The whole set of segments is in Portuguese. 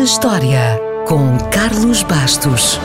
na História, com Carlos Bastos.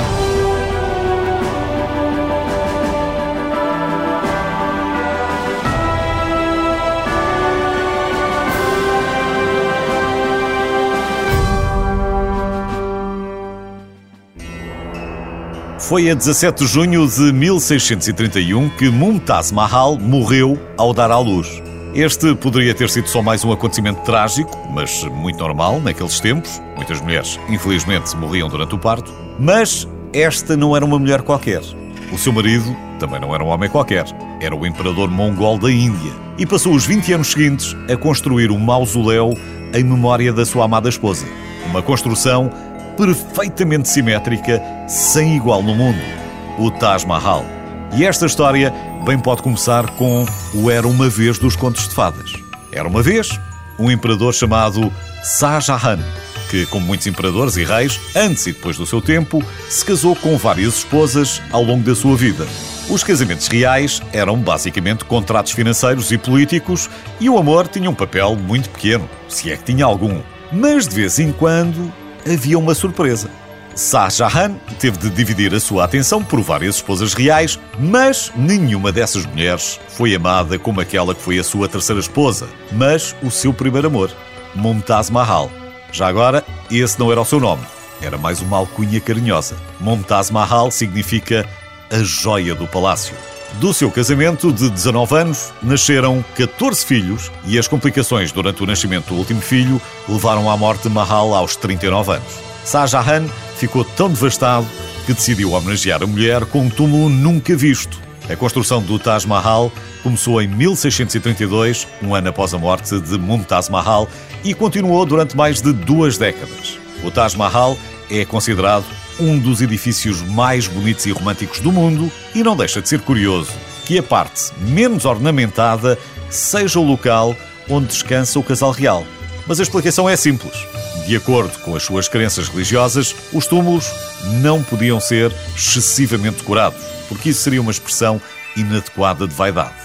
Foi a 17 de junho de 1631 que Mumtaz Mahal morreu ao dar à luz. Este poderia ter sido só mais um acontecimento trágico, mas muito normal naqueles tempos. Muitas mulheres, infelizmente, morriam durante o parto. Mas esta não era uma mulher qualquer. O seu marido também não era um homem qualquer. Era o imperador mongol da Índia. E passou os 20 anos seguintes a construir um mausoléu em memória da sua amada esposa. Uma construção perfeitamente simétrica, sem igual no mundo. O Taj Mahal. E esta história bem pode começar com o Era uma vez dos contos de fadas. Era uma vez um imperador chamado Shah Jahan, que, como muitos imperadores e reis, antes e depois do seu tempo, se casou com várias esposas ao longo da sua vida. Os casamentos reais eram basicamente contratos financeiros e políticos e o amor tinha um papel muito pequeno, se é que tinha algum. Mas de vez em quando havia uma surpresa. Shah teve de dividir a sua atenção por várias esposas reais, mas nenhuma dessas mulheres foi amada como aquela que foi a sua terceira esposa, mas o seu primeiro amor, Mumtaz Mahal. Já agora, esse não era o seu nome, era mais uma alcunha carinhosa. Mumtaz Mahal significa a joia do palácio. Do seu casamento de 19 anos, nasceram 14 filhos e as complicações durante o nascimento do último filho levaram à morte de Mahal aos 39 anos. Shah Jahan ficou tão devastado que decidiu homenagear a mulher com um túmulo nunca visto. A construção do Taj Mahal começou em 1632, um ano após a morte de Mumtaz Mahal, e continuou durante mais de duas décadas. O Taj Mahal é considerado um dos edifícios mais bonitos e românticos do mundo e não deixa de ser curioso que a parte menos ornamentada seja o local onde descansa o casal real. Mas a explicação é simples. De acordo com as suas crenças religiosas, os túmulos não podiam ser excessivamente decorados, porque isso seria uma expressão inadequada de vaidade.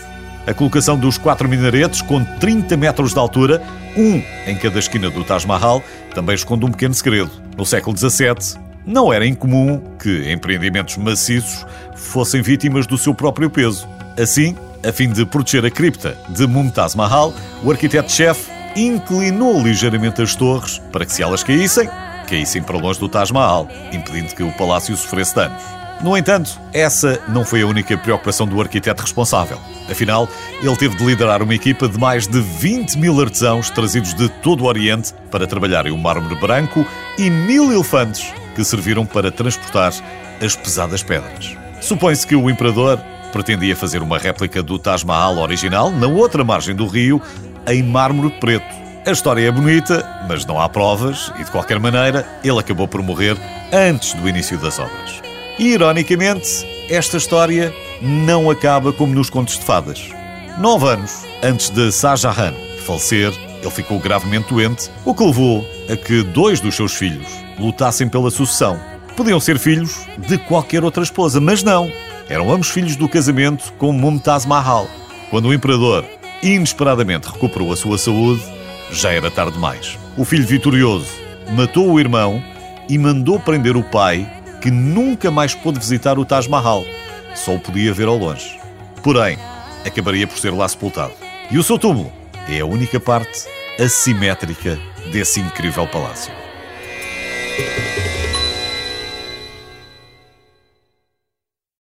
A colocação dos quatro minaretes, com 30 metros de altura, um em cada esquina do Taj Mahal, também esconde um pequeno segredo. No século XVII, não era incomum que empreendimentos maciços fossem vítimas do seu próprio peso. Assim, a fim de proteger a cripta de Mumtaz Mahal, o arquiteto-chefe inclinou ligeiramente as torres para que, se elas caíssem, caíssem para longe do Taj Mahal, impedindo que o palácio sofresse danos. No entanto, essa não foi a única preocupação do arquiteto responsável. Afinal, ele teve de liderar uma equipa de mais de 20 mil artesãos trazidos de todo o Oriente para trabalharem o mármore branco e mil elefantes que serviram para transportar as pesadas pedras. Supõe-se que o imperador pretendia fazer uma réplica do Taj Mahal original na outra margem do rio, em mármore preto. A história é bonita, mas não há provas e, de qualquer maneira, ele acabou por morrer antes do início das obras. E, ironicamente, esta história não acaba como nos contos de fadas. Nove anos antes de Shah Jahan falecer, ele ficou gravemente doente, o que levou a que dois dos seus filhos lutassem pela sucessão. Podiam ser filhos de qualquer outra esposa, mas não. Eram ambos filhos do casamento com Mumtaz Mahal. Quando o imperador inesperadamente recuperou a sua saúde, já era tarde demais. O filho vitorioso matou o irmão e mandou prender o pai, que nunca mais pôde visitar o Taj Mahal. Só o podia ver ao longe. Porém, acabaria por ser lá sepultado. E o seu túmulo é a única parte assimétrica desse incrível palácio.